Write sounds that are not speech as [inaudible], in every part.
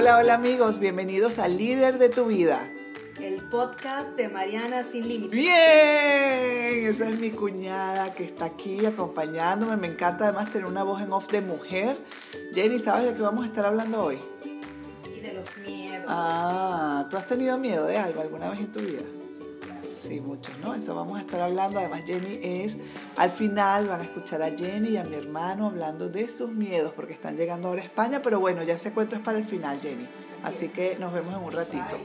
Hola, hola amigos, bienvenidos al Líder de tu Vida. El podcast de Mariana Sin Límites. Bien, esa es mi cuñada que está aquí acompañándome. Me encanta además tener una voz en off de mujer. Jenny, ¿sabes de qué vamos a estar hablando hoy? Sí, de los miedos. Ah, ¿tú has tenido miedo de algo alguna vez en tu vida? Sí, muchos, ¿no? Eso vamos a estar hablando. Además, Jenny es, al final van a escuchar a Jenny y a mi hermano hablando de sus miedos porque están llegando ahora a España, pero bueno, ya ese cuento es para el final, Jenny. Así que nos vemos en un ratito.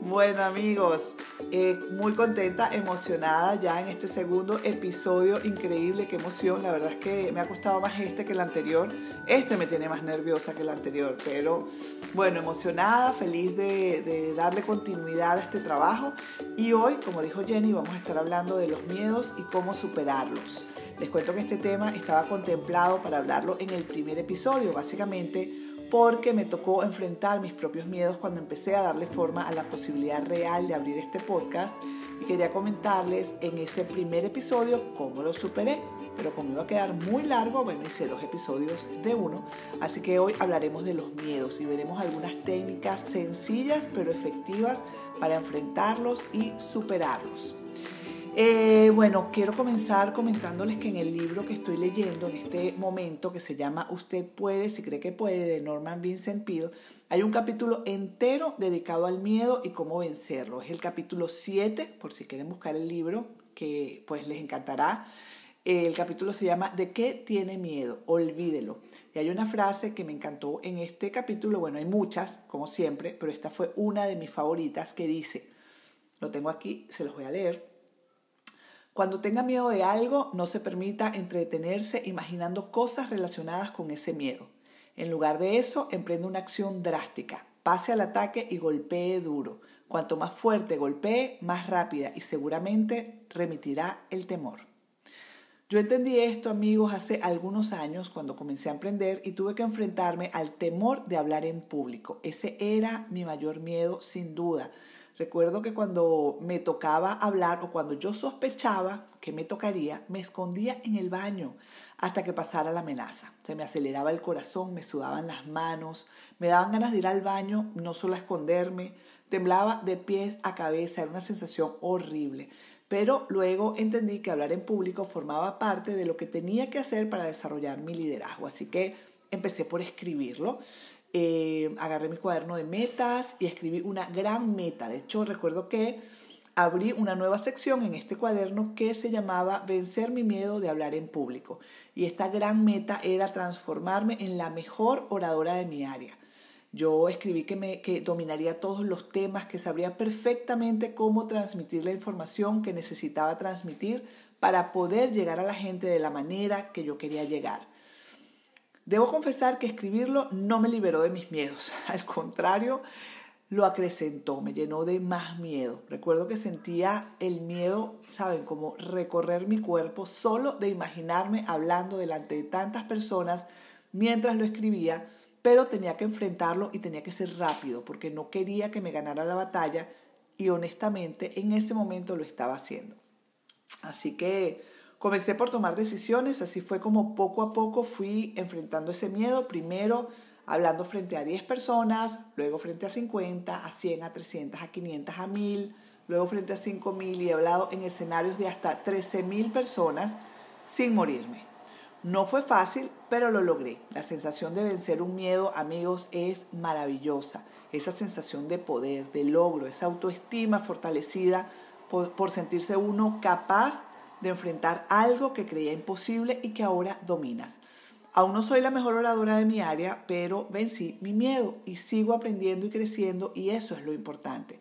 Bueno amigos, eh, muy contenta, emocionada ya en este segundo episodio, increíble, qué emoción, la verdad es que me ha costado más este que el anterior, este me tiene más nerviosa que el anterior, pero bueno, emocionada, feliz de, de darle continuidad a este trabajo. Y hoy, como dijo Jenny, vamos a estar hablando de los miedos y cómo superarlos. Les cuento que este tema estaba contemplado para hablarlo en el primer episodio, básicamente porque me tocó enfrentar mis propios miedos cuando empecé a darle forma a la posibilidad real de abrir este podcast y quería comentarles en ese primer episodio cómo lo superé. Pero como iba a quedar muy largo, bueno, hice dos episodios de uno, así que hoy hablaremos de los miedos y veremos algunas técnicas sencillas pero efectivas para enfrentarlos y superarlos. Eh, bueno, quiero comenzar comentándoles que en el libro que estoy leyendo en este momento, que se llama Usted puede, si cree que puede, de Norman Vincent Peale, hay un capítulo entero dedicado al miedo y cómo vencerlo. Es el capítulo 7, por si quieren buscar el libro, que pues les encantará. El capítulo se llama ¿De qué tiene miedo? Olvídelo. Y hay una frase que me encantó en este capítulo, bueno, hay muchas, como siempre, pero esta fue una de mis favoritas que dice, lo tengo aquí, se los voy a leer. Cuando tenga miedo de algo, no se permita entretenerse imaginando cosas relacionadas con ese miedo. En lugar de eso, emprende una acción drástica. Pase al ataque y golpee duro. Cuanto más fuerte golpee, más rápida y seguramente remitirá el temor. Yo entendí esto, amigos, hace algunos años cuando comencé a emprender y tuve que enfrentarme al temor de hablar en público. Ese era mi mayor miedo, sin duda. Recuerdo que cuando me tocaba hablar o cuando yo sospechaba que me tocaría, me escondía en el baño hasta que pasara la amenaza. Se me aceleraba el corazón, me sudaban las manos, me daban ganas de ir al baño, no solo a esconderme, temblaba de pies a cabeza, era una sensación horrible. Pero luego entendí que hablar en público formaba parte de lo que tenía que hacer para desarrollar mi liderazgo, así que empecé por escribirlo. Eh, agarré mi cuaderno de metas y escribí una gran meta. De hecho, recuerdo que abrí una nueva sección en este cuaderno que se llamaba Vencer mi miedo de hablar en público. Y esta gran meta era transformarme en la mejor oradora de mi área. Yo escribí que, me, que dominaría todos los temas, que sabría perfectamente cómo transmitir la información que necesitaba transmitir para poder llegar a la gente de la manera que yo quería llegar. Debo confesar que escribirlo no me liberó de mis miedos, [laughs] al contrario, lo acrecentó, me llenó de más miedo. Recuerdo que sentía el miedo, ¿saben? Como recorrer mi cuerpo solo de imaginarme hablando delante de tantas personas mientras lo escribía, pero tenía que enfrentarlo y tenía que ser rápido porque no quería que me ganara la batalla y honestamente en ese momento lo estaba haciendo. Así que Comencé por tomar decisiones, así fue como poco a poco fui enfrentando ese miedo, primero hablando frente a 10 personas, luego frente a 50, a 100, a 300, a 500, a 1000, luego frente a 5000 y he hablado en escenarios de hasta 13000 personas sin morirme. No fue fácil, pero lo logré. La sensación de vencer un miedo, amigos, es maravillosa. Esa sensación de poder, de logro, esa autoestima fortalecida por, por sentirse uno capaz de enfrentar algo que creía imposible y que ahora dominas. Aún no soy la mejor oradora de mi área, pero vencí mi miedo y sigo aprendiendo y creciendo y eso es lo importante.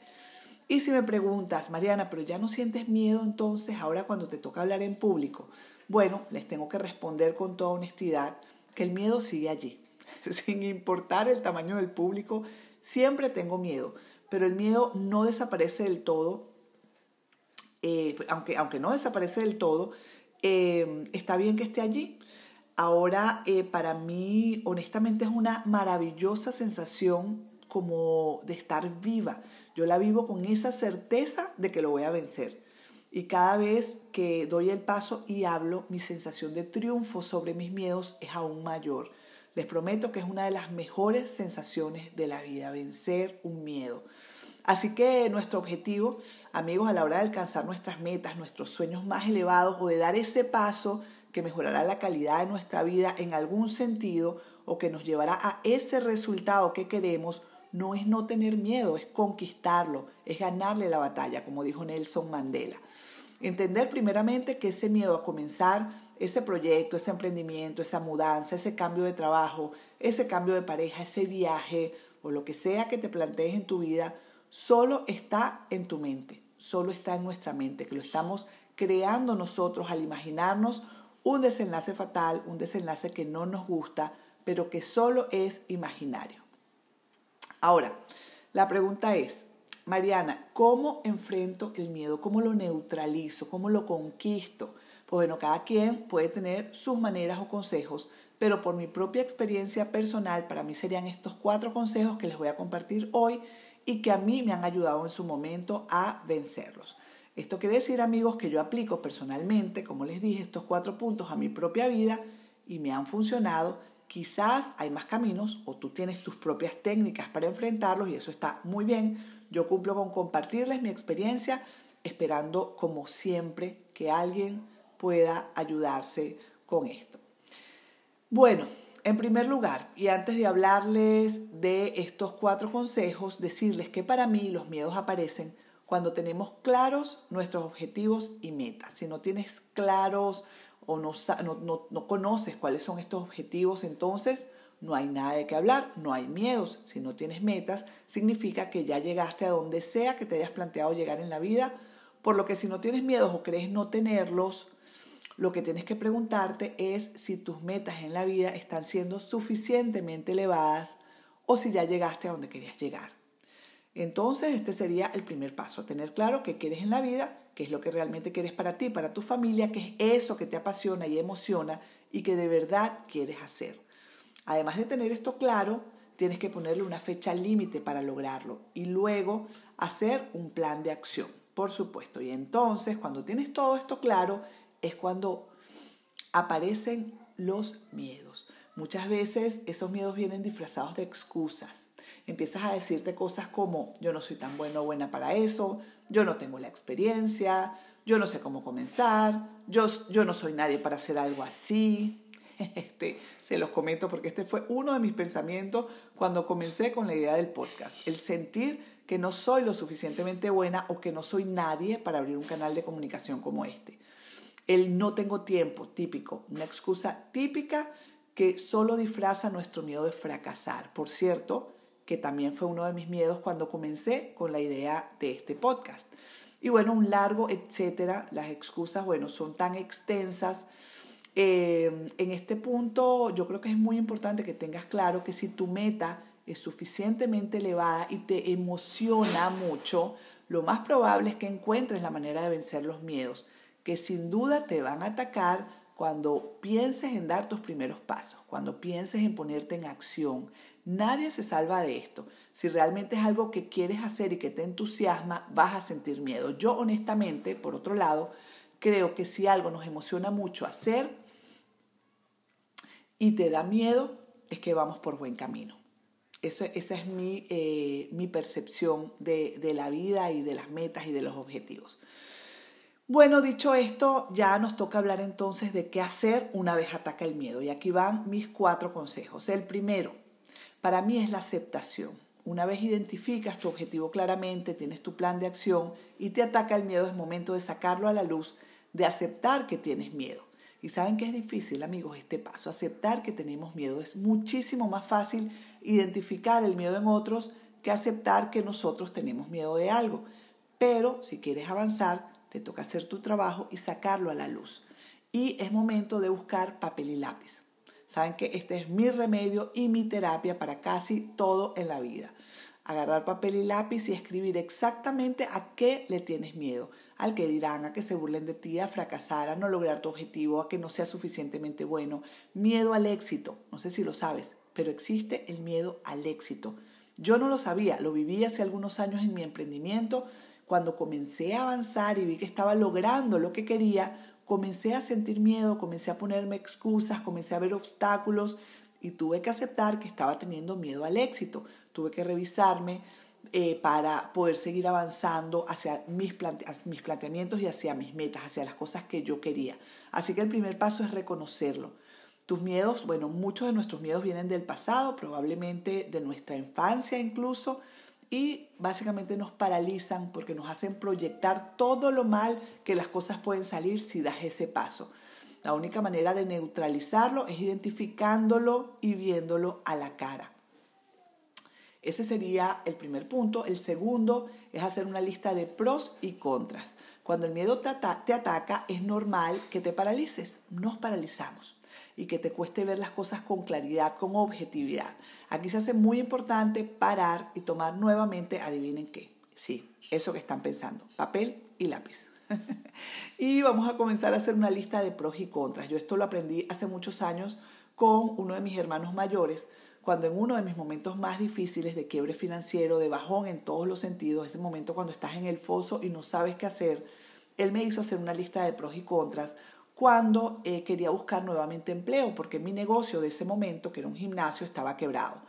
Y si me preguntas, Mariana, pero ya no sientes miedo entonces ahora cuando te toca hablar en público, bueno, les tengo que responder con toda honestidad que el miedo sigue allí. [laughs] Sin importar el tamaño del público, siempre tengo miedo, pero el miedo no desaparece del todo eh, aunque, aunque no desaparece del todo, eh, está bien que esté allí. Ahora, eh, para mí, honestamente, es una maravillosa sensación como de estar viva. Yo la vivo con esa certeza de que lo voy a vencer. Y cada vez que doy el paso y hablo, mi sensación de triunfo sobre mis miedos es aún mayor. Les prometo que es una de las mejores sensaciones de la vida, vencer un miedo. Así que nuestro objetivo, amigos, a la hora de alcanzar nuestras metas, nuestros sueños más elevados o de dar ese paso que mejorará la calidad de nuestra vida en algún sentido o que nos llevará a ese resultado que queremos, no es no tener miedo, es conquistarlo, es ganarle la batalla, como dijo Nelson Mandela. Entender primeramente que ese miedo a comenzar ese proyecto, ese emprendimiento, esa mudanza, ese cambio de trabajo, ese cambio de pareja, ese viaje o lo que sea que te plantees en tu vida, solo está en tu mente, solo está en nuestra mente, que lo estamos creando nosotros al imaginarnos un desenlace fatal, un desenlace que no nos gusta, pero que solo es imaginario. Ahora, la pregunta es, Mariana, ¿cómo enfrento el miedo? ¿Cómo lo neutralizo? ¿Cómo lo conquisto? Pues bueno, cada quien puede tener sus maneras o consejos, pero por mi propia experiencia personal, para mí serían estos cuatro consejos que les voy a compartir hoy y que a mí me han ayudado en su momento a vencerlos. Esto quiere decir, amigos, que yo aplico personalmente, como les dije, estos cuatro puntos a mi propia vida y me han funcionado. Quizás hay más caminos o tú tienes tus propias técnicas para enfrentarlos y eso está muy bien. Yo cumplo con compartirles mi experiencia, esperando como siempre que alguien pueda ayudarse con esto. Bueno, en primer lugar, y antes de hablarles de estos cuatro consejos, decirles que para mí los miedos aparecen cuando tenemos claros nuestros objetivos y metas. Si no tienes claros o no, no, conoces cuáles son estos objetivos, entonces no hay nada de qué hablar, no hay miedos. Si no tienes metas, significa que ya llegaste a donde sea que te hayas planteado llegar en la vida. Por lo que si no tienes miedos o crees no tenerlos, lo que tienes que preguntarte es si tus metas en la vida están siendo suficientemente elevadas o si ya llegaste a donde querías llegar. Entonces, este sería el primer paso, tener claro qué quieres en la vida, qué es lo que realmente quieres para ti, para tu familia, qué es eso que te apasiona y emociona y que de verdad quieres hacer. Además de tener esto claro, tienes que ponerle una fecha límite para lograrlo y luego hacer un plan de acción, por supuesto. Y entonces, cuando tienes todo esto claro, es cuando aparecen los miedos. Muchas veces esos miedos vienen disfrazados de excusas. Empiezas a decirte cosas como yo no soy tan bueno o buena para eso, yo no tengo la experiencia, yo no sé cómo comenzar, yo, yo no soy nadie para hacer algo así. [laughs] Este, se los comento porque este fue uno de mis pensamientos cuando comencé con la idea del podcast. El sentir que no soy lo suficientemente buena o que no soy nadie para abrir un canal de comunicación como este. El no tengo tiempo, típico, una excusa típica que solo disfraza nuestro miedo de fracasar. Por cierto, que también fue uno de mis miedos cuando comencé con la idea de este podcast. Y bueno, un largo, etcétera. Las excusas, bueno, son tan extensas. Eh, en este punto, yo creo que es muy importante que tengas claro que si tu meta es suficientemente elevada y te emociona mucho, lo más probable es que encuentres la manera de vencer los miedos que sin duda te van a atacar cuando pienses en dar tus primeros pasos, cuando pienses en ponerte en acción. Nadie se salva de esto. Si realmente es algo que quieres hacer y que te entusiasma, vas a sentir miedo. Yo honestamente, por otro lado, creo que si algo nos emociona mucho hacer y te da miedo, es que vamos por buen camino. Eso, esa es mi, eh, percepción de la vida y de las metas y de los objetivos. Bueno, dicho esto, ya nos toca hablar entonces de qué hacer una vez ataca el miedo. Y aquí van mis cuatro consejos. El primero, para mí es la aceptación. Una vez identificas tu objetivo claramente, tienes tu plan de acción y te ataca el miedo, es momento de sacarlo a la luz, de aceptar que tienes miedo. Y saben que es difícil, amigos, este paso, aceptar que tenemos miedo. Es muchísimo más fácil identificar el miedo en otros que aceptar que nosotros tenemos miedo de algo. Pero si quieres avanzar, te toca hacer tu trabajo y sacarlo a la luz. Y es momento de buscar papel y lápiz. Saben que este es mi remedio y mi terapia para casi todo en la vida. Agarrar papel y lápiz y escribir exactamente a qué le tienes miedo. Al que dirán, a que se burlen de ti, a fracasar, a no lograr tu objetivo, a que no sea suficientemente bueno. Miedo al éxito. No sé si lo sabes, pero existe el miedo al éxito. Yo no lo sabía, lo viví hace algunos años en mi emprendimiento cuando comencé a avanzar y vi que estaba logrando lo que quería, comencé a sentir miedo, comencé a ponerme excusas, comencé a ver obstáculos y tuve que aceptar que estaba teniendo miedo al éxito. Tuve que revisarme eh, para poder seguir avanzando hacia mis, mis planteamientos y hacia mis metas, hacia las cosas que yo quería. Así que el primer paso es reconocerlo. Tus miedos, bueno, muchos de nuestros miedos vienen del pasado, probablemente de nuestra infancia incluso, y básicamente nos paralizan porque nos hacen proyectar todo lo mal que las cosas pueden salir si das ese paso. La única manera de neutralizarlo es identificándolo y viéndolo a la cara. Ese sería el primer punto. El segundo es hacer una lista de pros y contras. Cuando el miedo te, ataca, es normal que te paralices. Nos paralizamos y que te cueste ver las cosas con claridad, con objetividad. Aquí se hace muy importante parar y tomar nuevamente, adivinen qué, sí, eso que están pensando, papel y lápiz. [laughs] y vamos a comenzar a hacer una lista de pros y contras. Yo esto lo aprendí hace muchos años con uno de mis hermanos mayores, cuando en uno de mis momentos más difíciles de quiebre financiero, de bajón en todos los sentidos, ese momento cuando estás en el foso y no sabes qué hacer, él me hizo hacer una lista de pros y contras cuando eh, quería buscar nuevamente empleo, porque mi negocio de ese momento, que era un gimnasio, estaba quebrado.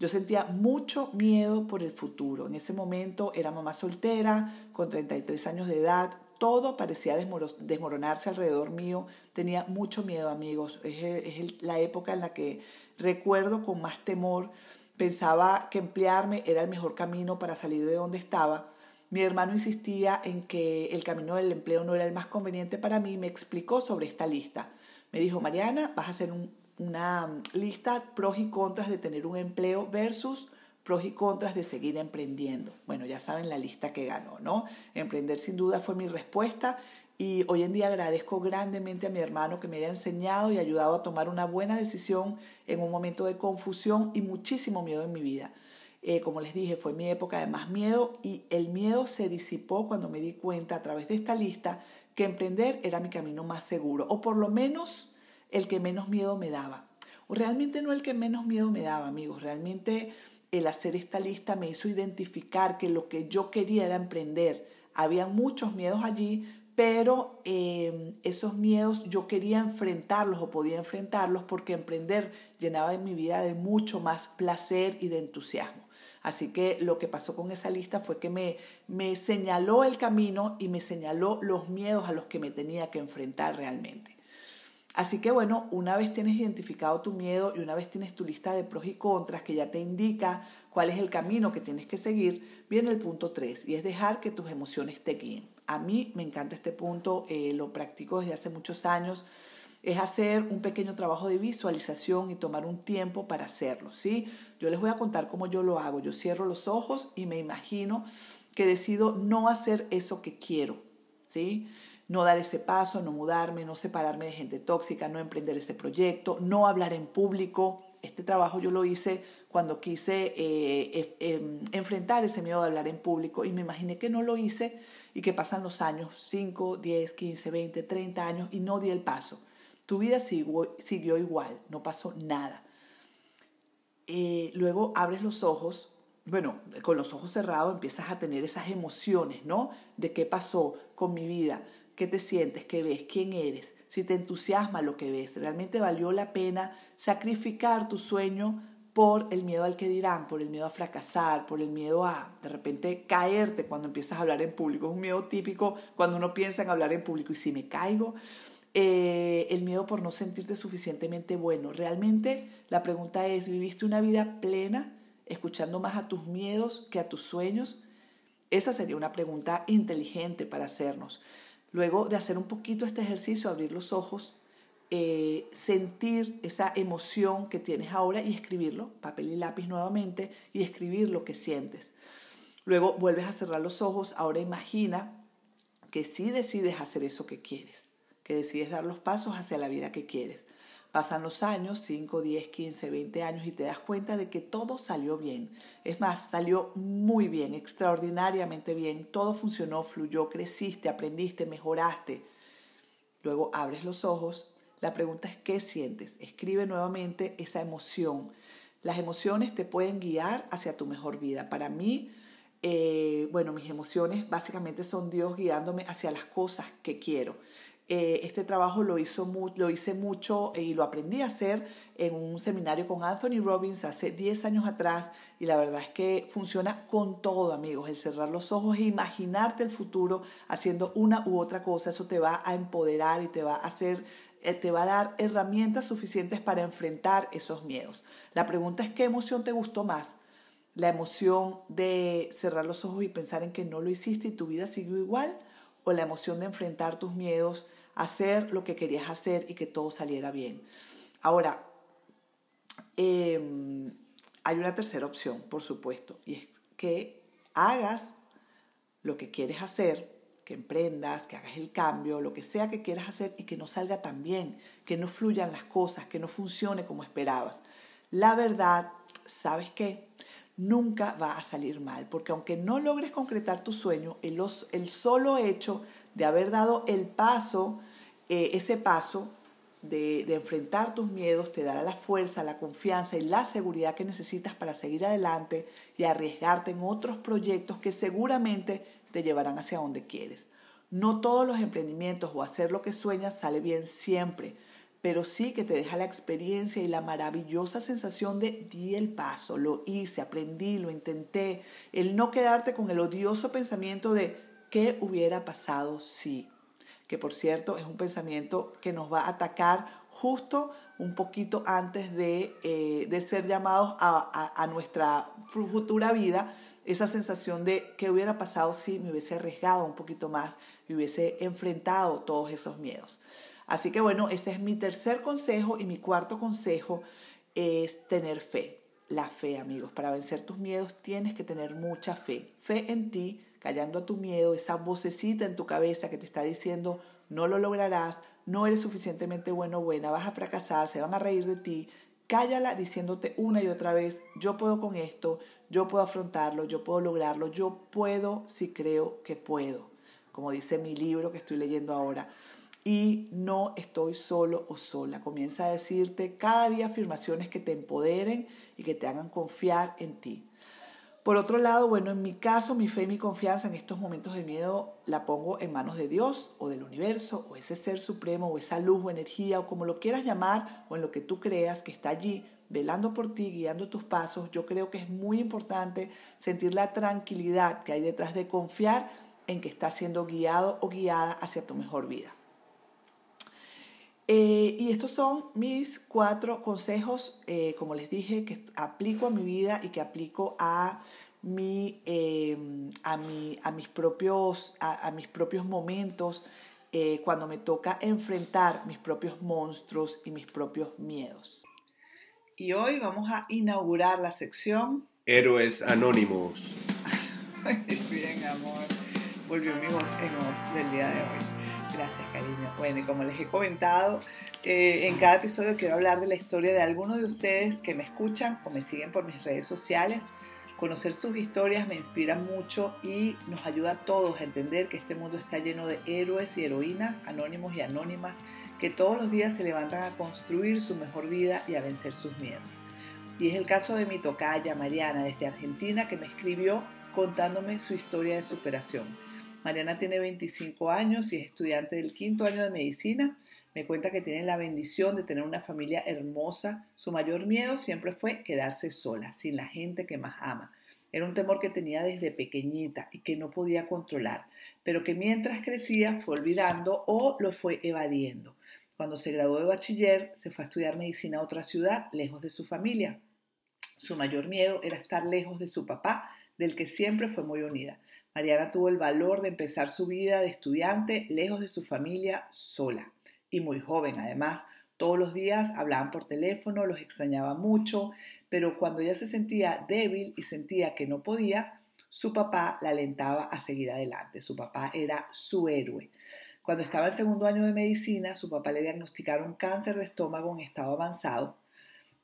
Yo sentía mucho miedo por el futuro. En ese momento era mamá soltera, con 33 años de edad, todo parecía desmoronarse alrededor mío. Tenía mucho miedo, amigos. Es, la época en la que recuerdo con más temor. Pensaba que emplearme era el mejor camino para salir de donde estaba. Mi hermano insistía en que el camino del empleo no era el más conveniente para mí y me explicó sobre esta lista. Me dijo, Mariana, vas a hacer una lista pros y contras de tener un empleo versus pros y contras de seguir emprendiendo. Bueno, ya saben la lista que ganó, ¿no? Emprender sin duda fue mi respuesta y hoy en día agradezco grandemente a mi hermano que me haya enseñado y ayudado a tomar una buena decisión en un momento de confusión y muchísimo miedo en mi vida. Eh, como les dije, fue mi época de más miedo y el miedo se disipó cuando me di cuenta a través de esta lista que emprender era mi camino más seguro, o por lo menos el que menos miedo me daba. O realmente no el que menos miedo me daba, amigos, realmente el hacer esta lista me hizo identificar que lo que yo quería era emprender. Había muchos miedos allí, pero eh, esos miedos yo quería enfrentarlos o podía enfrentarlos porque emprender llenaba en mi vida de mucho más placer y de entusiasmo. Así que lo que pasó con esa lista fue que me, me señaló el camino y me señaló los miedos a los que me tenía que enfrentar realmente. Así que bueno, una vez tienes identificado tu miedo y una vez tienes tu lista de pros y contras que ya te indica cuál es el camino que tienes que seguir, viene el punto 3 y es dejar que tus emociones te guíen. A mí me encanta este punto, eh, lo practico desde hace muchos años es hacer un pequeño trabajo de visualización y tomar un tiempo para hacerlo, ¿sí? Yo les voy a contar cómo yo lo hago. Yo cierro los ojos y me imagino que decido no hacer eso que quiero, ¿sí? No dar ese paso, no mudarme, no separarme de gente tóxica, no emprender ese proyecto, no hablar en público. Este trabajo yo lo hice cuando quise eh, em, enfrentar ese miedo de hablar en público y me imaginé que no lo hice y que pasan los años, 5, 10, 15, 20, 30 años y no di el paso. Tu vida siguió, igual, no pasó nada. Eh, luego abres los ojos, bueno, con los ojos cerrados empiezas a tener esas emociones, ¿no? De qué pasó con mi vida, qué te sientes, qué ves, quién eres, si te entusiasma lo que ves, realmente valió la pena sacrificar tu sueño por el miedo al que dirán, por el miedo a fracasar, por el miedo a de repente caerte cuando empiezas a hablar en público. Es un miedo típico cuando uno piensa en hablar en público y si me caigo, eh, el miedo por no sentirte suficientemente bueno. Realmente la pregunta es, ¿viviste una vida plena escuchando más a tus miedos que a tus sueños? Esa sería una pregunta inteligente para hacernos. Luego de hacer un poquito este ejercicio, abrir los ojos, eh, sentir esa emoción que tienes ahora y escribirlo, papel y lápiz nuevamente, y escribir lo que sientes. Luego vuelves a cerrar los ojos, ahora imagina que sí decides hacer eso que quieres que decides dar los pasos hacia la vida que quieres. Pasan los años, 5, 10, 15, 20 años y te das cuenta de que todo salió bien. Es más, salió muy bien, extraordinariamente bien. Todo funcionó, fluyó, creciste, aprendiste, mejoraste. Luego abres los ojos. La pregunta es, ¿qué sientes? Escribe nuevamente esa emoción. Las emociones te pueden guiar hacia tu mejor vida. Para mí, eh, bueno, mis emociones básicamente son Dios guiándome hacia las cosas que quiero. Eh, este trabajo lo, hizo lo hice mucho y lo aprendí a hacer en un seminario con Anthony Robbins hace 10 años atrás y la verdad es que funciona con todo, amigos. El cerrar los ojos e imaginarte el futuro haciendo una u otra cosa, eso te va a empoderar y te va a hacer eh, te va a dar herramientas suficientes para enfrentar esos miedos. La pregunta es qué emoción te gustó más. La emoción de cerrar los ojos y pensar en que no lo hiciste y tu vida siguió igual o la emoción de enfrentar tus miedos, hacer lo que querías hacer y que todo saliera bien. Ahora, em, hay una tercera opción, por supuesto, y es que hagas lo que quieres hacer, que emprendas, que hagas el cambio, lo que sea que quieras hacer y que no salga tan bien, que no fluyan las cosas, que no funcione como esperabas. La verdad, ¿sabes qué? Nunca va a salir mal, porque aunque no logres concretar tu sueño, el, el solo hecho de haber dado el paso, eh, ese paso de, de, enfrentar tus miedos te dará la fuerza, la confianza y la seguridad que necesitas para seguir adelante y arriesgarte en otros proyectos que seguramente te llevarán hacia donde quieres. No todos los emprendimientos o hacer lo que sueñas sale bien siempre, pero sí que te deja la experiencia y la maravillosa sensación de di el paso, lo hice, aprendí, lo intenté, el no quedarte con el odioso pensamiento de qué hubiera pasado si que por cierto es un pensamiento que nos va a atacar justo un poquito antes de, eh, ser llamados a, nuestra futura vida, esa sensación de qué hubiera pasado si me hubiese arriesgado un poquito más y hubiese enfrentado todos esos miedos. Así que bueno, ese es mi tercer consejo y mi cuarto consejo es tener fe. La fe, amigos. Para vencer tus miedos tienes que tener mucha fe. Fe en ti, callando a tu miedo, esa vocecita en tu cabeza que te está diciendo no lo lograrás, no eres suficientemente bueno o buena, vas a fracasar, se van a reír de ti. Cállala diciéndote una y otra vez, yo puedo con esto, yo puedo afrontarlo, yo puedo lograrlo, yo puedo si creo que puedo, como dice mi libro que estoy leyendo ahora. Y no estoy solo o sola. Comienza a decirte cada día afirmaciones que te empoderen y que te hagan confiar en ti. Por otro lado, bueno, en mi caso, mi fe y mi confianza en estos momentos de miedo la pongo en manos de Dios o del universo o ese ser supremo o esa luz o energía o como lo quieras llamar o en lo que tú creas que está allí velando por ti, guiando tus pasos. Yo creo que es muy importante sentir la tranquilidad que hay detrás de confiar en que estás siendo guiado o guiada hacia tu mejor vida. Eh, y estos son mis cuatro consejos, eh, como les dije, que aplico a mi vida y que aplico a, mi, eh, a, mi, a, mis, propios, a, mis propios momentos cuando me toca enfrentar mis propios monstruos y mis propios miedos. Y hoy vamos a inaugurar la sección Héroes Anónimos. [laughs] Bien, amor. Volvió mi voz en off del día de hoy. Bueno, y como les he comentado, eh, en cada episodio quiero hablar de la historia de algunos de ustedes que me escuchan o me siguen por mis redes sociales. Conocer sus historias me inspira mucho y nos ayuda a todos a entender que este mundo está lleno de héroes y heroínas, anónimos y anónimas, que todos los días se levantan a construir su mejor vida y a vencer sus miedos. Y es el caso de mi tocaya Mariana desde Argentina que me escribió contándome su historia de superación. Mariana tiene 25 años y es estudiante del quinto año de medicina. Me cuenta que tiene la bendición de tener una familia hermosa. Su mayor miedo siempre fue quedarse sola, sin la gente que más ama. Era un temor que tenía desde pequeñita y que no podía controlar, pero que mientras crecía fue olvidando o lo fue evadiendo. Cuando se graduó de bachiller, se fue a estudiar medicina a otra ciudad, lejos de su familia. Su mayor miedo era estar lejos de su papá, del que siempre fue muy unida. Mariana tuvo el valor de empezar su vida de estudiante lejos de su familia sola y muy joven además. Todos los días hablaban por teléfono, los extrañaba mucho, pero cuando ella se sentía débil y sentía que no podía, su papá la alentaba a seguir adelante. Su papá era su héroe. Cuando estaba en segundo año de medicina, su papá le diagnosticaron cáncer de estómago en estado avanzado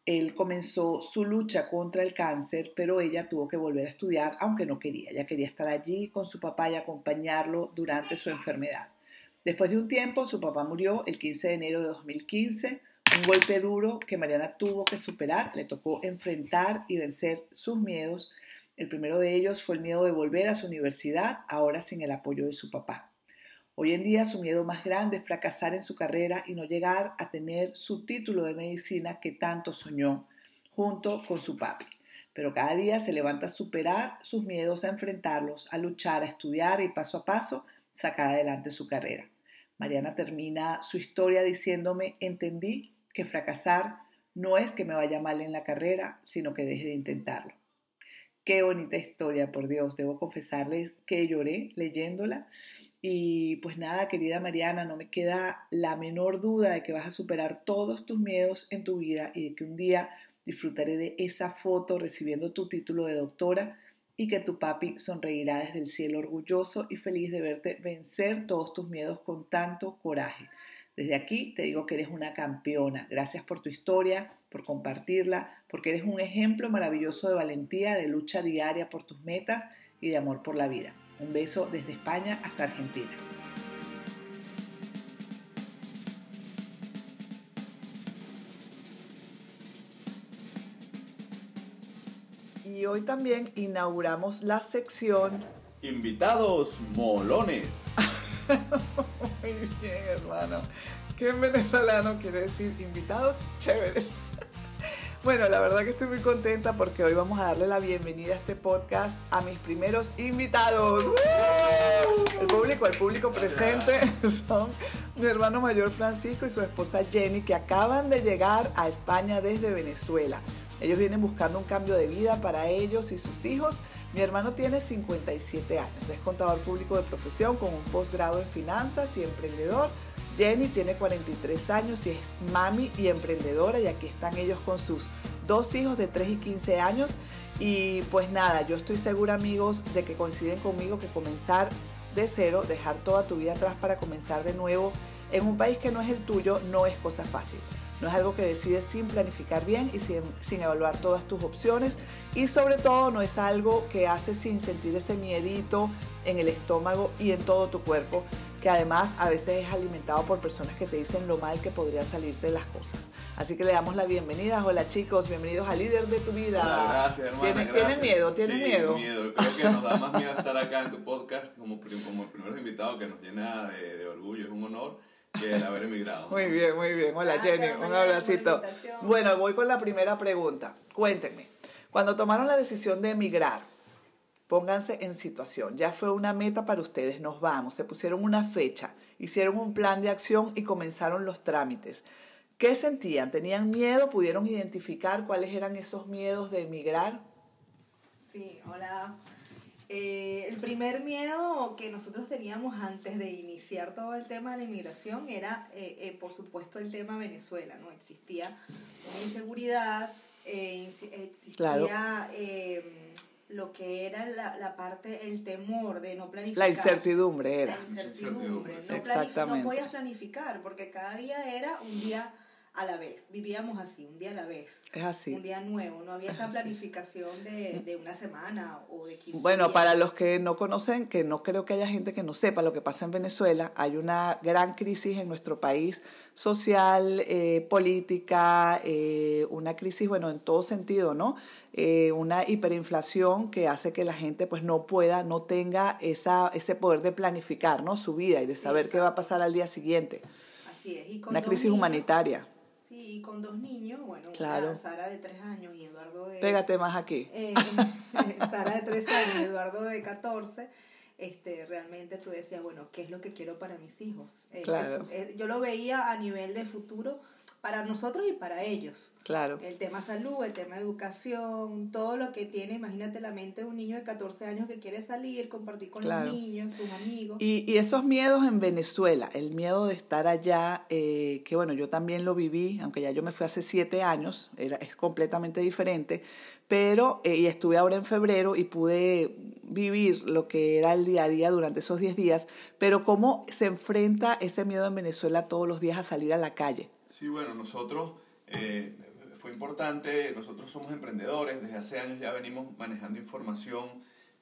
él comenzó su lucha contra el cáncer, pero ella tuvo que volver a estudiar, aunque no quería. Ella quería estar allí con su papá y acompañarlo durante su enfermedad. Después de un tiempo, su papá murió el 15 de enero de 2015, un golpe duro que Mariana tuvo que superar. Le tocó enfrentar y vencer sus miedos. El primero de ellos fue el miedo de volver a su universidad, ahora sin el apoyo de su papá. Hoy en día su miedo más grande es fracasar en su carrera y no llegar a tener su título de medicina que tanto soñó junto con su papi. Pero cada día se levanta a superar sus miedos, a enfrentarlos, a luchar, a estudiar y paso a paso sacar adelante su carrera. Mariana termina su historia diciéndome, entendí que fracasar no es que me vaya mal en la carrera, sino que deje de intentarlo. Qué bonita historia, por Dios. Debo confesarles que lloré leyéndola y pues nada, querida Mariana, no me queda la menor duda de que vas a superar todos tus miedos en tu vida y de que un día disfrutaré de esa foto recibiendo tu título de doctora y que tu papi sonreirá desde el cielo orgulloso y feliz de verte vencer todos tus miedos con tanto coraje. Desde aquí te digo que eres una campeona. Gracias por tu historia, por compartirla, porque eres un ejemplo maravilloso de valentía, de lucha diaria por tus metas y de amor por la vida. Un beso desde España hasta Argentina. Y hoy también inauguramos la sección Invitados molones. [laughs] Muy bien, hermano. ¿Qué en venezolano quiere decir invitados chéveres? [laughs] Bueno, la verdad que estoy muy contenta porque hoy vamos a darle la bienvenida a este podcast a mis primeros invitados. El público, el público presente [laughs] son mi hermano mayor Francisco y su esposa Jenny que acaban de llegar a España desde Venezuela. Ellos vienen buscando un cambio de vida para ellos y sus hijos. Mi hermano tiene 57 años, es contador público de profesión con un posgrado en finanzas y emprendedor. Jenny tiene 43 años y es mami y emprendedora y aquí están ellos con sus dos hijos de 3 y 15 años. Y pues nada, yo estoy segura amigos de que coinciden conmigo que comenzar de cero, dejar toda tu vida atrás para comenzar de nuevo en un país que no es el tuyo, no es cosa fácil. No es algo que decides sin planificar bien y sin, sin, evaluar todas tus opciones. Y sobre todo no es algo que haces sin sentir ese miedito en el estómago y en todo tu cuerpo, que además a veces es alimentado por personas que te dicen lo mal que podría salirte de las cosas. Así que le damos la bienvenida. Hola chicos, bienvenidos al líder de tu vida. Hola, gracias hermana. ¿Tienes, gracias. ¿tienes miedo? ¿Tienes sí, miedo? miedo. Creo que nos da más miedo [laughs] estar acá en tu podcast como, como el primer invitado que nos llena de, de orgullo, es un honor que el haber emigrado. Muy bien, muy bien. Hola Gracias, Jenny, un abracito. Bueno, voy con la primera pregunta. Cuéntenme, cuando tomaron la decisión de emigrar, pónganse en situación. Ya fue una meta para ustedes, nos vamos. Se pusieron una fecha, hicieron un plan de acción y comenzaron los trámites. ¿Qué sentían? ¿Tenían miedo? ¿Pudieron identificar cuáles eran esos miedos de emigrar? Sí, hola. Eh, el primer miedo que nosotros teníamos antes de iniciar todo el tema de la inmigración era, eh, eh, por supuesto, el tema Venezuela, ¿no? Existía una inseguridad, eh, existía Claro. Lo que era la, la parte, el temor de no planificar. La incertidumbre era. La incertidumbre. No, Exactamente. no podías planificar porque cada día era un día a la vez. Vivíamos así, un día a la vez. Es así. Un día nuevo. No había esa planificación de, de una semana o de 15 Bueno, días. para los que no conocen, que no creo que haya gente que no sepa lo que pasa en Venezuela, hay una gran crisis en nuestro país social, eh, política, eh, una crisis, bueno, en todo sentido, ¿no? Eh, una hiperinflación que hace que la gente pues no pueda, no tenga esa, ese poder de planificar, ¿no? Su vida y de saber qué va a pasar al día siguiente. Así es. Y con Una crisis niños- humanitaria. Sí, y con dos niños, bueno, Claro. Sara de 3 años y Eduardo de... Pégate más aquí. [laughs] Sara de 3 años y Eduardo de 14, este, realmente tú decías, bueno, ¿qué es lo que quiero para mis hijos? Claro. es- eh, yo lo veía a nivel de futuro para nosotros y para ellos. Claro. El tema salud, el tema educación, todo lo que tiene, imagínate la mente de un niño de 14 años que quiere salir, compartir con Claro. los niños, sus amigos. Y, y esos miedos en Venezuela, el miedo de estar allá, eh, que bueno, yo también lo viví, aunque ya yo me fui hace siete años, era, es completamente diferente, pero, eh, y estuve ahora en febrero y pude vivir lo que era el día a día durante esos 10 días, pero cómo se enfrenta ese miedo en Venezuela todos los días a salir a la calle. Sí, bueno, nosotros, eh, fue importante, nosotros somos emprendedores, desde hace años ya venimos manejando información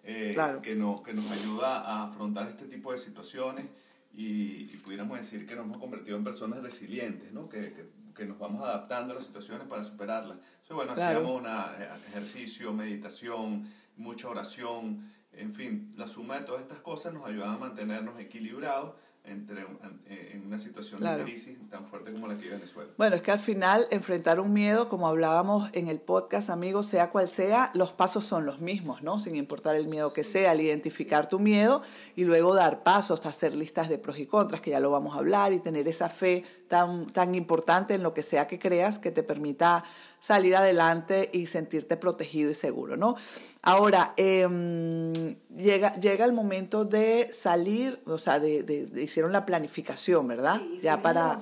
eh, Claro. que, nos, que nos ayuda a afrontar este tipo de situaciones y, y pudiéramos decir que nos hemos convertido en personas resilientes, ¿no? que, que, que nos vamos adaptando a las situaciones para superarlas. Entonces, bueno, Claro. hacíamos una, eh, ejercicio, meditación, mucha oración, en fin, la suma de todas estas cosas nos ayudaba a mantenernos equilibrados entre, eh, en una situación Claro. de crisis tan fuerte como la que vive Venezuela. Bueno, es que al final enfrentar un miedo, como hablábamos en el podcast, amigos, sea cual sea, los pasos son los mismos, ¿no? Sin importar el miedo que sea, al identificar tu miedo y luego dar pasos, hacer listas de pros y contras, que ya lo vamos a hablar, y tener esa fe tan, tan importante en lo que sea que creas que te permita salir adelante y sentirte protegido y seguro, ¿no? Ahora, em, llega, llega el momento de salir, o sea, de, de- de- hicieron la planificación, ¿verdad? Sí, ya para...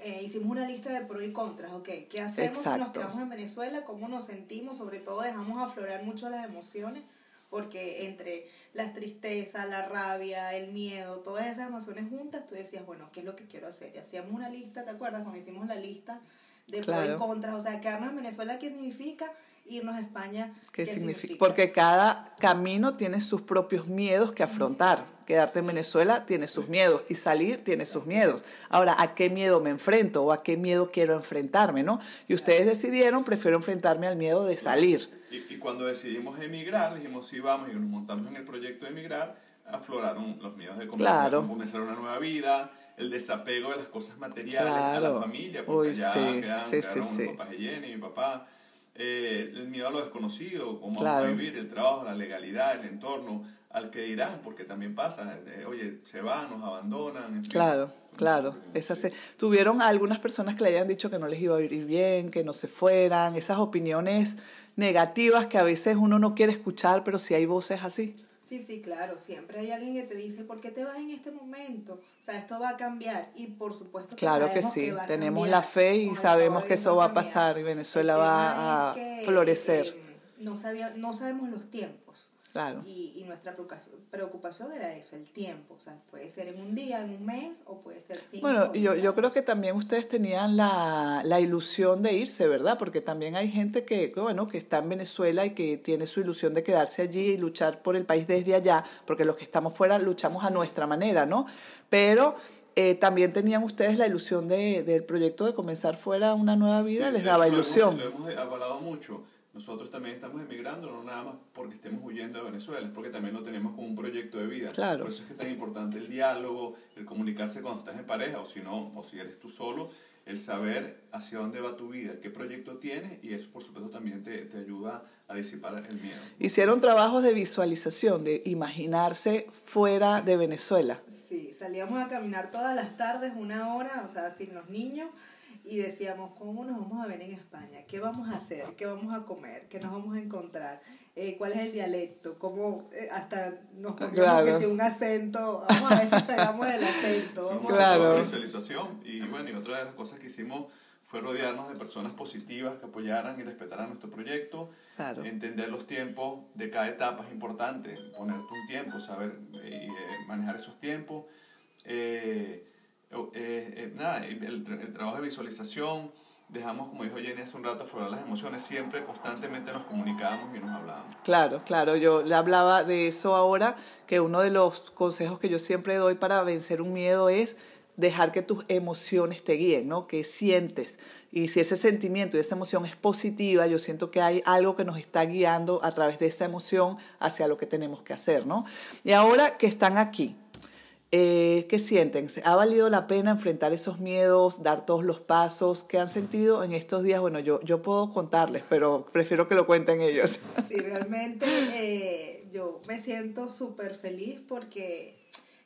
eh, hicimos una lista de pros y contras, ok. ¿Qué hacemos si nos quedamos en Venezuela? ¿Cómo nos sentimos? Sobre todo dejamos aflorar mucho las emociones, porque entre las tristezas, la rabia, el miedo, todas esas emociones juntas, tú decías, bueno, ¿qué es lo que quiero hacer? Y hacíamos una lista, ¿te acuerdas? Cuando hicimos la lista de Claro. y contras, o sea, quedarnos en Venezuela, ¿qué significa? Irnos a España, ¿Qué significa? Porque cada camino tiene sus propios miedos que afrontar. Quedarte en Venezuela tiene sus miedos y salir tiene sus miedos. Ahora, ¿a qué miedo me enfrento o a qué miedo quiero enfrentarme, no? Y ustedes decidieron, prefiero enfrentarme al miedo de salir. Y, y cuando decidimos emigrar, dijimos sí vamos y nos montamos en el proyecto de emigrar, afloraron los miedos de comenzar, Claro. comenzar una nueva vida, el desapego de las cosas materiales a Claro. la familia, porque Uy, ya sí, quedaron, sí, quedaron sí. papás de Jenny, mi papá, eh, el miedo a lo desconocido, cómo Claro. vamos a vivir, el trabajo, la legalidad, el entorno, al que dirán, porque también pasa, eh, oye, se van, nos abandonan, en fin. Claro, claro. Esa se- Tuvieron algunas personas que le hayan dicho que no les iba a ir bien, que no se fueran, esas opiniones negativas que a veces uno no quiere escuchar, pero si hay voces así. Sí, sí, claro, siempre hay alguien que te dice, ¿por qué te vas en este momento? O sea, esto va a cambiar y por supuesto que Claro que sí, va a tenemos cambiar. la fe y sabemos que eso va a pasar y Venezuela El va a es que, florecer. eh, no, sabía, no sabemos los tiempos. Claro. Y, y nuestra preocupación, preocupación era eso, el tiempo. O sea, puede ser en un día, en un mes, o puede ser cinco. Bueno, yo, yo creo que también ustedes tenían la, la ilusión de irse, ¿verdad? Porque también hay gente que, bueno, que está en Venezuela y que tiene su ilusión de quedarse allí y luchar por el país desde allá, porque los que estamos fuera luchamos a nuestra manera, ¿no? Pero eh, también tenían ustedes la ilusión de, del proyecto de comenzar fuera una nueva vida, Sí, les daba hecho, lo hemos- ilusión. Lo hemos, avalado mucho. Nosotros también estamos emigrando, no nada más porque estemos huyendo de Venezuela, es porque también lo tenemos como un proyecto de vida. Claro. Por eso es que es tan importante el diálogo, el comunicarse cuando estás en pareja, o si no, o si eres tú solo, el saber hacia dónde va tu vida, qué proyecto tienes, y eso por supuesto también te, te ayuda a disipar el miedo. Hicieron trabajos de visualización, de imaginarse fuera de Venezuela. Sí, salíamos a caminar todas las tardes, una hora, o sea, sin los niños, y decíamos, ¿cómo nos vamos a ver en España? ¿Qué vamos a hacer? ¿Qué vamos a comer? ¿Qué nos vamos a encontrar? Eh, ¿Cuál es el dialecto? ¿Cómo eh, hasta nos poníamos Claro. que si un acento? Vamos a ver si pegamos el acento. Vamos a Claro. ver una visualización y bueno, y otra de las cosas que hicimos fue rodearnos de personas positivas que apoyaran y respetaran nuestro proyecto. Claro. Entender los tiempos de cada etapa es importante, ponerte un tiempo, saber eh, eh, manejar esos tiempos. Eh, eh, eh, nada, el, el trabajo de visualización, dejamos, como dijo Jenny hace un rato, aflorar las emociones, siempre constantemente nos comunicábamos y nos hablábamos. Claro, claro, yo le hablaba de eso ahora, que uno de los consejos que yo siempre doy para vencer un miedo es dejar que tus emociones te guíen, ¿no? Que sientes. Y si ese sentimiento y esa emoción es positiva, yo siento que hay algo que nos está guiando a través de esa emoción hacia lo que tenemos que hacer, ¿no? Y ahora que están aquí, eh, ¿qué sienten? ¿Ha valido la pena enfrentar esos miedos, dar todos los pasos? ¿Qué han sentido en estos días? Bueno, yo, yo puedo contarles, pero prefiero que lo cuenten ellos. [laughs] Sí, realmente eh, yo me siento súper feliz porque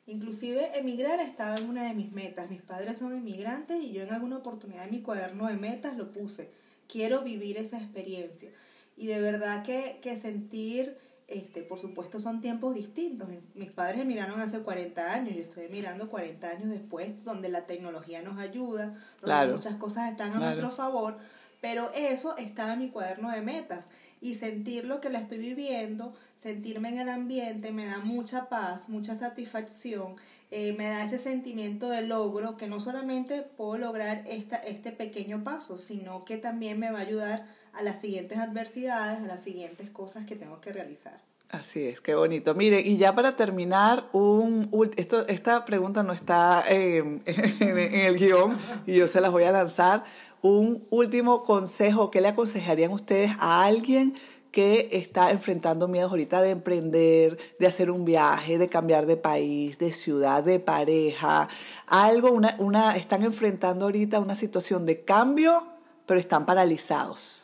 inclusive emigrar estaba en una de mis metas. Mis padres son inmigrantes y yo en alguna oportunidad en mi cuaderno de metas lo puse. Quiero vivir esa experiencia. Y de verdad que, que sentir, este, por supuesto son tiempos distintos. Mis, padres emigraron hace 40 años, yo estoy emigrando 40 años después, donde la tecnología nos ayuda, donde Claro. muchas cosas están a Claro. nuestro favor, pero eso estaba en mi cuaderno de metas y sentir lo que la estoy viviendo, sentirme en el ambiente, me da mucha paz, mucha satisfacción, eh, me da ese sentimiento de logro que no solamente puedo lograr esta, este pequeño paso, sino que también me va a ayudar a las siguientes adversidades, a las siguientes cosas que tengo que realizar. Así es, qué bonito. Mire, y ya para terminar, un, esto, esta pregunta no está eh, [laughs] en, en el guion y yo se las voy a lanzar. Un último consejo, ¿qué le aconsejarían ustedes a alguien que está enfrentando miedos ahorita de emprender, de hacer un viaje, de cambiar de país, de ciudad, de pareja, algo, una, una, están enfrentando ahorita una situación de cambio, pero están paralizados,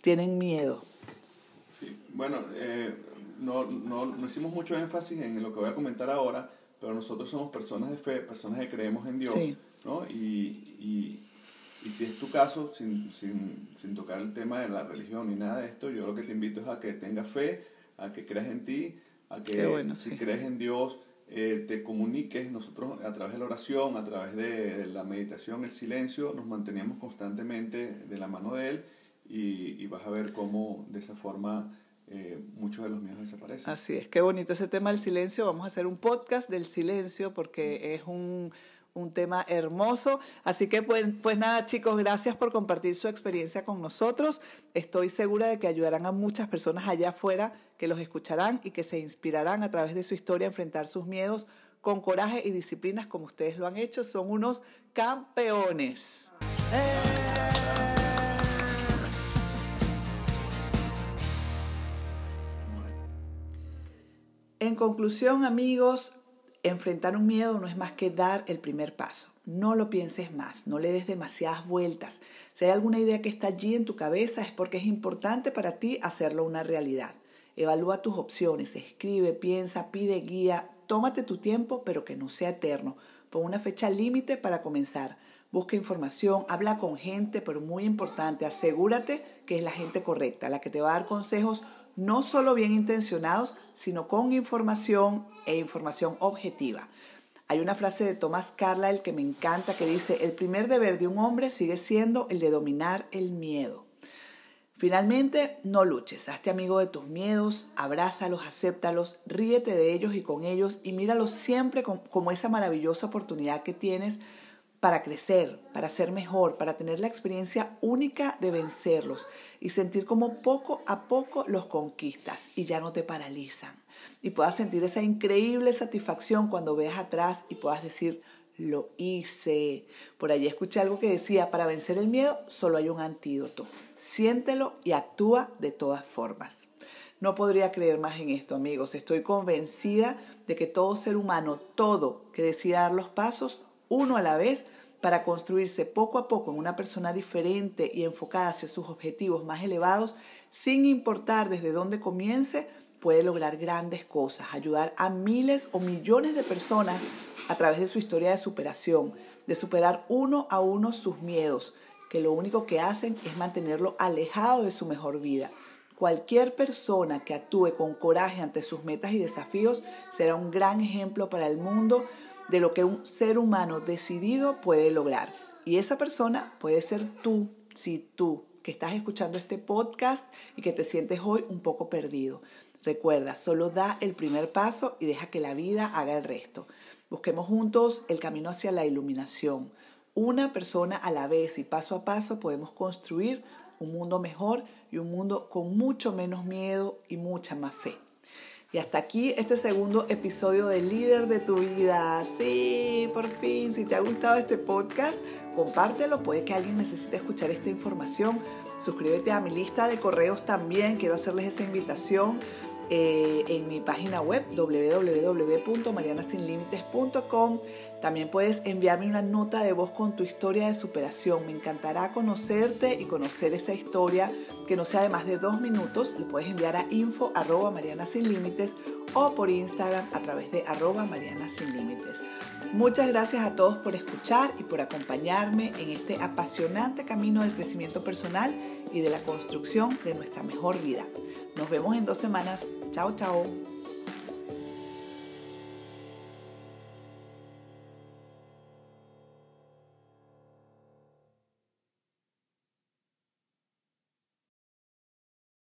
tienen miedo. Bueno, eh, no, no, no hicimos mucho énfasis en lo que voy a comentar ahora, pero nosotros somos personas de fe, personas que creemos en Dios, ¿no? Y, y, y, si es tu caso, sin, sin, sin, tocar el tema de la religión ni nada de esto, yo lo que te invito es a que tengas fe, a que creas en ti, a que si crees en Dios, eh, te comuniques. Nosotros a través de la oración, a través de la meditación, el silencio, nos mantenemos constantemente de la mano de Él y, y vas a ver cómo de esa forma eh, muchos de los miedos desaparecen. Así es, qué bonito ese tema del silencio. Vamos a hacer un podcast del silencio porque es un, un tema hermoso. Así que pues, pues nada chicos, gracias por compartir su experiencia con nosotros. Estoy segura de que ayudarán a muchas personas allá afuera que los escucharán y que se inspirarán a través de su historia a enfrentar sus miedos con coraje y disciplinas como ustedes lo han hecho. Son unos campeones. En conclusión, amigos, enfrentar un miedo no es más que dar el primer paso. No lo pienses más, no le des demasiadas vueltas. Si hay alguna idea que está allí en tu cabeza es porque es importante para ti hacerlo una realidad. Evalúa tus opciones, escribe, piensa, pide guía, tómate tu tiempo, pero que no sea eterno. Pon una fecha límite para comenzar. Busca información, habla con gente, pero muy importante, asegúrate que es la gente correcta, la que te va a dar consejos no solo bien intencionados, sino con información e información objetiva. Hay una frase de Thomas Carlyle que me encanta que dice, el primer deber de un hombre sigue siendo el de dominar el miedo. Finalmente, no luches, hazte amigo de tus miedos, abrázalos, acéptalos, ríete de ellos y con ellos y míralos siempre como esa maravillosa oportunidad que tienes para crecer, para ser mejor, para tener la experiencia única de vencerlos y sentir como poco a poco los conquistas y ya no te paralizan. Y puedas sentir esa increíble satisfacción cuando veas atrás y puedas decir, lo hice. Por allí escuché algo que decía, para vencer el miedo solo hay un antídoto. Siéntelo y actúa de todas formas. No podría creer más en esto, amigos. Estoy convencida de que todo ser humano, todo que decida dar los pasos, uno a la vez, para construirse poco a poco en una persona diferente y enfocada hacia sus objetivos más elevados, sin importar desde dónde comience, puede lograr grandes cosas, ayudar a miles o millones de personas a través de su historia de superación, de superar uno a uno sus miedos, que lo único que hacen es mantenerlo alejado de su mejor vida. Cualquier persona que actúe con coraje ante sus metas y desafíos será un gran ejemplo para el mundo de lo que un ser humano decidido puede lograr. Y esa persona puede ser tú, si tú, que estás escuchando este podcast y que te sientes hoy un poco perdido. Recuerda, solo da el primer paso y deja que la vida haga el resto. Busquemos juntos el camino hacia la iluminación. Una persona a la vez y paso a paso podemos construir un mundo mejor y un mundo con mucho menos miedo y mucha más fe. Y hasta aquí este segundo episodio de Líder de tu vida. Sí, por fin, si te ha gustado este podcast, compártelo. Puede que alguien necesite escuchar esta información. Suscríbete a mi lista de correos también. Quiero hacerles esa invitación eh, en mi página web www.marianasinlimites.com. También puedes enviarme una nota de voz con tu historia de superación. Me encantará conocerte y conocer esa historia que no sea de más de dos minutos. Lo puedes enviar a info arroba Mariana Sin Límites o por Instagram a través de arroba Mariana Sin Límites. Muchas gracias a todos por escuchar y por acompañarme en este apasionante camino del crecimiento personal y de la construcción de nuestra mejor vida. Nos vemos en dos semanas. Chao, chao.